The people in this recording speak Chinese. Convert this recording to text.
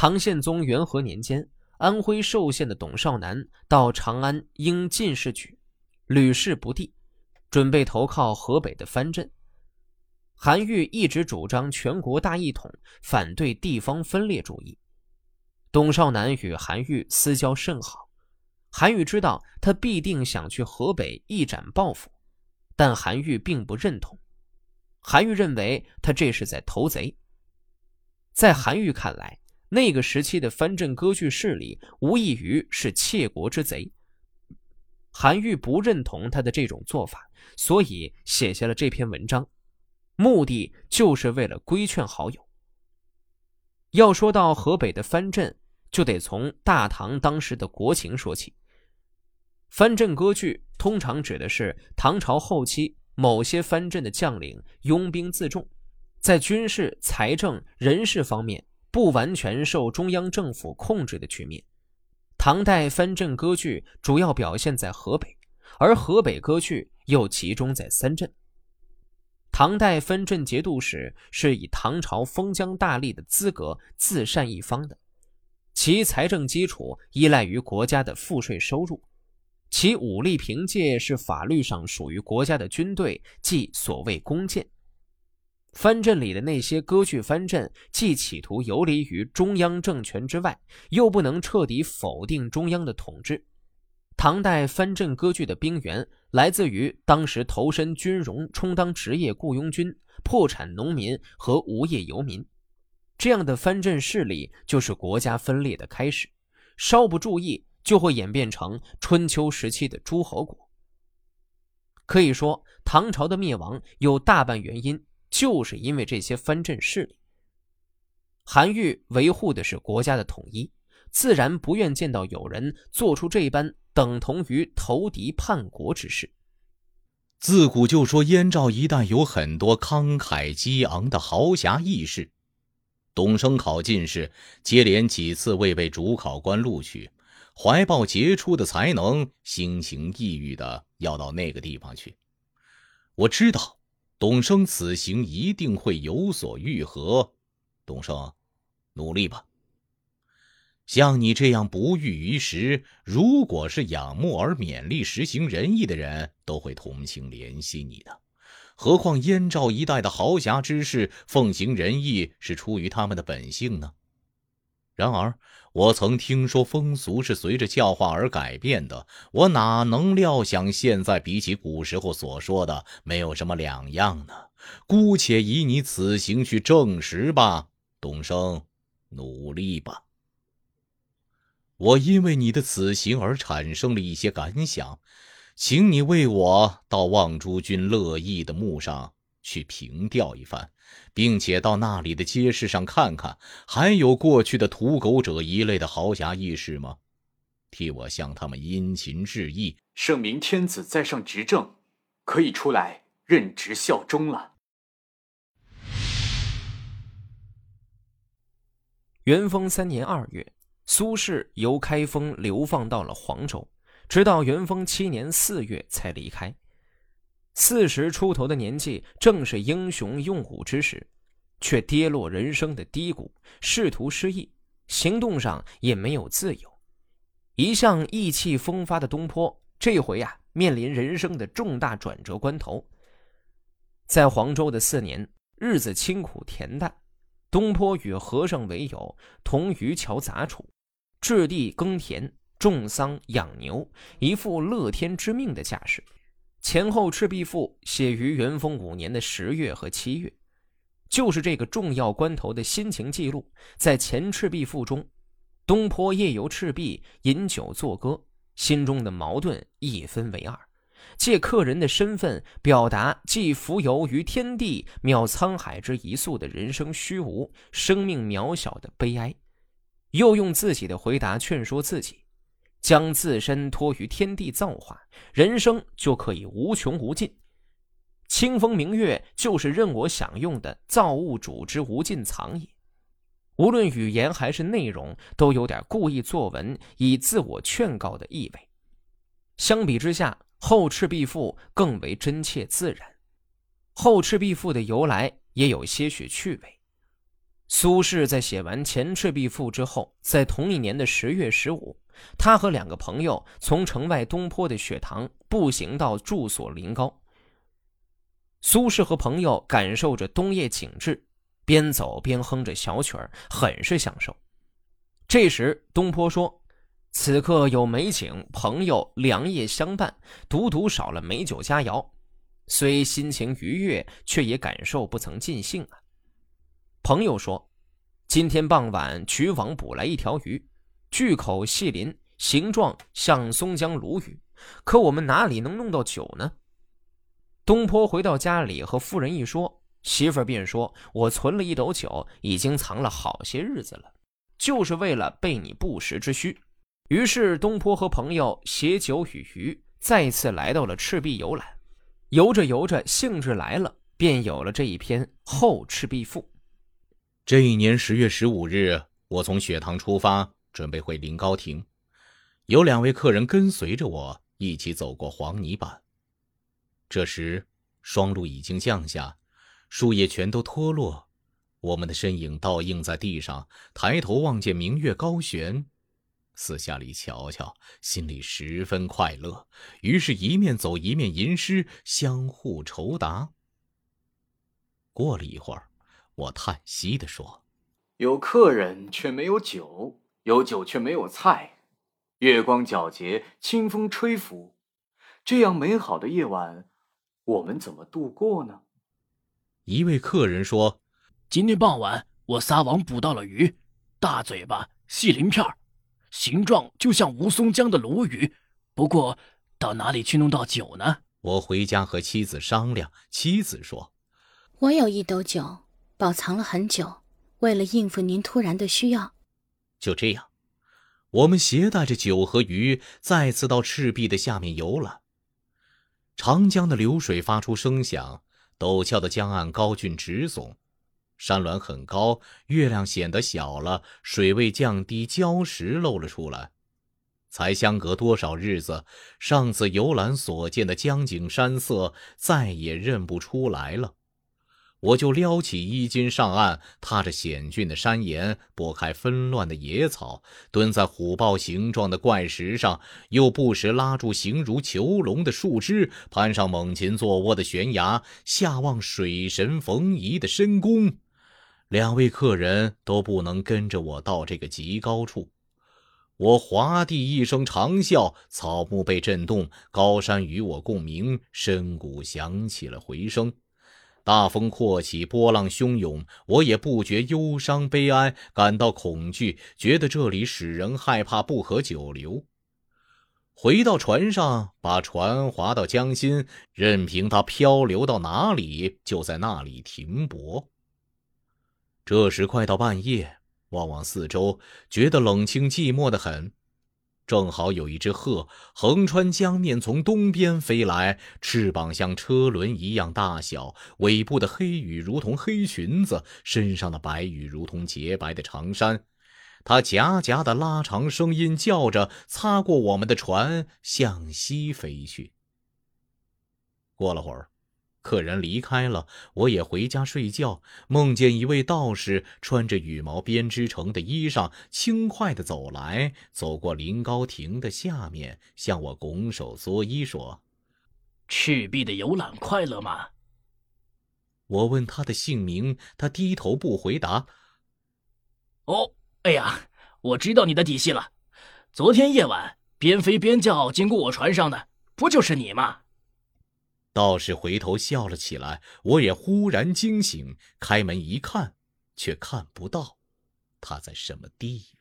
唐宪宗元和年间，安徽寿县的董少南到长安应进士举，屡试不第，准备投靠河北的藩镇。韩愈一直主张全国大一统，反对地方分裂主义。董少南与韩愈私交甚好，韩愈知道他必定想去河北一展抱负，但韩愈并不认同。韩愈认为他这是在投贼。在韩愈看来，那个时期的藩镇割据势力无异于是窃国之贼。韩愈不认同他的这种做法，所以写下了这篇文章，目的就是为了规劝好友。要说到河北的藩镇，就得从大唐当时的国情说起。藩镇割据通常指的是唐朝后期某些藩镇的将领拥兵自重，在军事、财政、人事方面不完全受中央政府控制的局面。唐代藩镇割据主要表现在河北，而河北割据又集中在三镇。唐代分镇节度使是以唐朝封疆大吏的资格自善一方的，其财政基础依赖于国家的赋税收入，其武力凭借是法律上属于国家的军队，即所谓弓箭。藩镇里的那些割据藩镇，既企图游离于中央政权之外，又不能彻底否定中央的统治。唐代藩镇割据的兵源来自于当时投身军容、充当职业雇佣军、破产农民和无业游民，这样的藩镇势力就是国家分裂的开始。稍不注意，就会演变成春秋时期的诸侯国。可以说，唐朝的灭亡有大半原因就是因为这些藩镇势力。韩愈维护的是国家的统一，自然不愿见到有人做出这般。等同于投敌叛国之事。自古就说燕赵一带有很多慷慨激昂的豪侠义士。董生考进士，接连几次未被主考官录取，怀抱杰出的才能，心情抑郁的要到那个地方去。我知道，董生此行一定会有所愈合。董生，努力吧。像你这样不遇于时，如果是仰慕而勉力实行仁义的人，都会同情怜惜你的。何况燕赵一带的豪侠之士奉行仁义，是出于他们的本性呢？然而，我曾听说风俗是随着教化而改变的，我哪能料想现在比起古时候所说的没有什么两样呢？姑且以你此行去证实吧，董生，努力吧。我因为你的此行而产生了一些感想，请你为我到望诸君乐意的墓上去凭吊一番，并且到那里的街市上看看，还有过去的屠狗者一类的豪侠义士吗？替我向他们殷勤致意，圣明天子在上执政，可以出来任职效忠了。元丰三年二月。苏轼由开封流放到了黄州，直到元丰七年四月才离开。四十出头的年纪，正是英雄用武之时，却跌落人生的低谷，仕途失意，行动上也没有自由。一向意气风发的东坡，这回啊，面临人生的重大转折关头。在黄州的四年，日子清苦恬淡，东坡与和尚为友，同渔樵杂处。置地耕田、种桑、养牛，一副乐天知命的架势。前后《赤壁赋》写于元丰五年的十月和七月，就是这个重要关头的心情记录。在前《赤壁赋》中，东坡夜游赤壁，饮酒作歌，心中的矛盾一分为二，借客人的身份表达既浮游于天地、渺沧海之一粟的人生虚无、生命渺小的悲哀。又用自己的回答劝说自己，将自身托于天地造化，人生就可以无穷无尽。清风明月就是任我享用的造物主之无尽藏也。无论语言还是内容，都有点故意作文以自我劝告的意味。相比之下，《后赤壁赋》更为真切自然。《后赤壁赋》的由来也有些许趣味。苏轼在写完《前赤壁赋》之后，在同一年的十月十五，他和两个朋友从城外东坡的雪堂步行到住所临高。苏轼和朋友感受着冬夜景致，边走边哼着小曲儿，很是享受。这时，东坡说：“此刻有美景，朋友良夜相伴，独独少了美酒佳肴。虽心情愉悦，却也感受不曾尽兴啊。”朋友说：“今天傍晚取网捕来一条鱼，巨口细鳞，形状像松江鲈鱼，可我们哪里能弄到酒呢？”东坡回到家里和夫人一说，媳妇儿便说：“我存了一斗酒，已经藏了好些日子了，就是为了备你不时之需。”于是东坡和朋友携酒与鱼，再次来到了赤壁游览。游着游着，兴致来了，便有了这一篇《后赤壁赋》。这一年十月十五日，我从雪堂出发，准备回临高亭，有两位客人跟随着我一起走过黄泥板。这时，霜露已经降下，树叶全都脱落，我们的身影倒映在地上。抬头望见明月高悬，四下里瞧瞧，心里十分快乐。于是，一面走一面吟诗，相互酬答。过了一会儿，我叹息地说：“有客人却没有酒，有酒却没有菜。月光皎洁，清风吹拂，这样美好的夜晚。”我们怎么度过呢？一位客人说：“今天傍晚我撒网捕到了鱼，大嘴巴、细鳞片形状就像吴淞江的鲈鱼。不过，到哪里去弄到酒呢？”我回家和妻子商量，妻子说：“我有一斗酒，保藏了很久，为了应付您突然的需要。”就这样，我们携带着酒和鱼，再次到赤壁的下面游览。长江的流水发出声响，陡峭的江岸高峻直耸，山峦很高，月亮显得小了，水位降低，礁石露了出来。才相隔多少日子，上次游览所见的江景山色再也认不出来了。我就撩起衣襟上岸，踏着险峻的山岩，拨开纷乱的野草，蹲在虎豹形状的怪石上，又不时拉住形如囚笼的树枝，攀上猛禽坐卧的悬崖，下望水神冯夷的深宫。两位客人都不能跟着我到这个极高处，我划地一声长啸，草木被震动，高山与我共鸣，深谷响起了回声。大风阔起，波浪汹涌，我也不觉忧伤悲哀，感到恐惧，觉得这里使人害怕，不可久留。回到船上，把船划到江心，任凭它漂流到哪里，就在那里停泊。这时快到半夜，望望四周，觉得冷清寂寞的很。正好有一只鹤横穿江面，从东边飞来，翅膀像车轮一样大小，尾部的黑羽如同黑裙子，身上的白羽如同洁白的长衫。它夹夹的拉长声音叫着，擦过我们的船，向西飞去。过了会儿。客人离开了，我也回家睡觉。梦见一位道士穿着羽毛编织成的衣裳，轻快地走来，走过临高亭的下面，向我拱手作揖，说：“赤壁的游览快乐吗？”我问他的姓名，他低头不回答。哦，哎呀，我知道你的底细了。昨天夜晚边飞边叫经过我船上的，不就是你吗？道士回头笑了起来，我也忽然惊醒，开门一看，却看不到他在什么地方。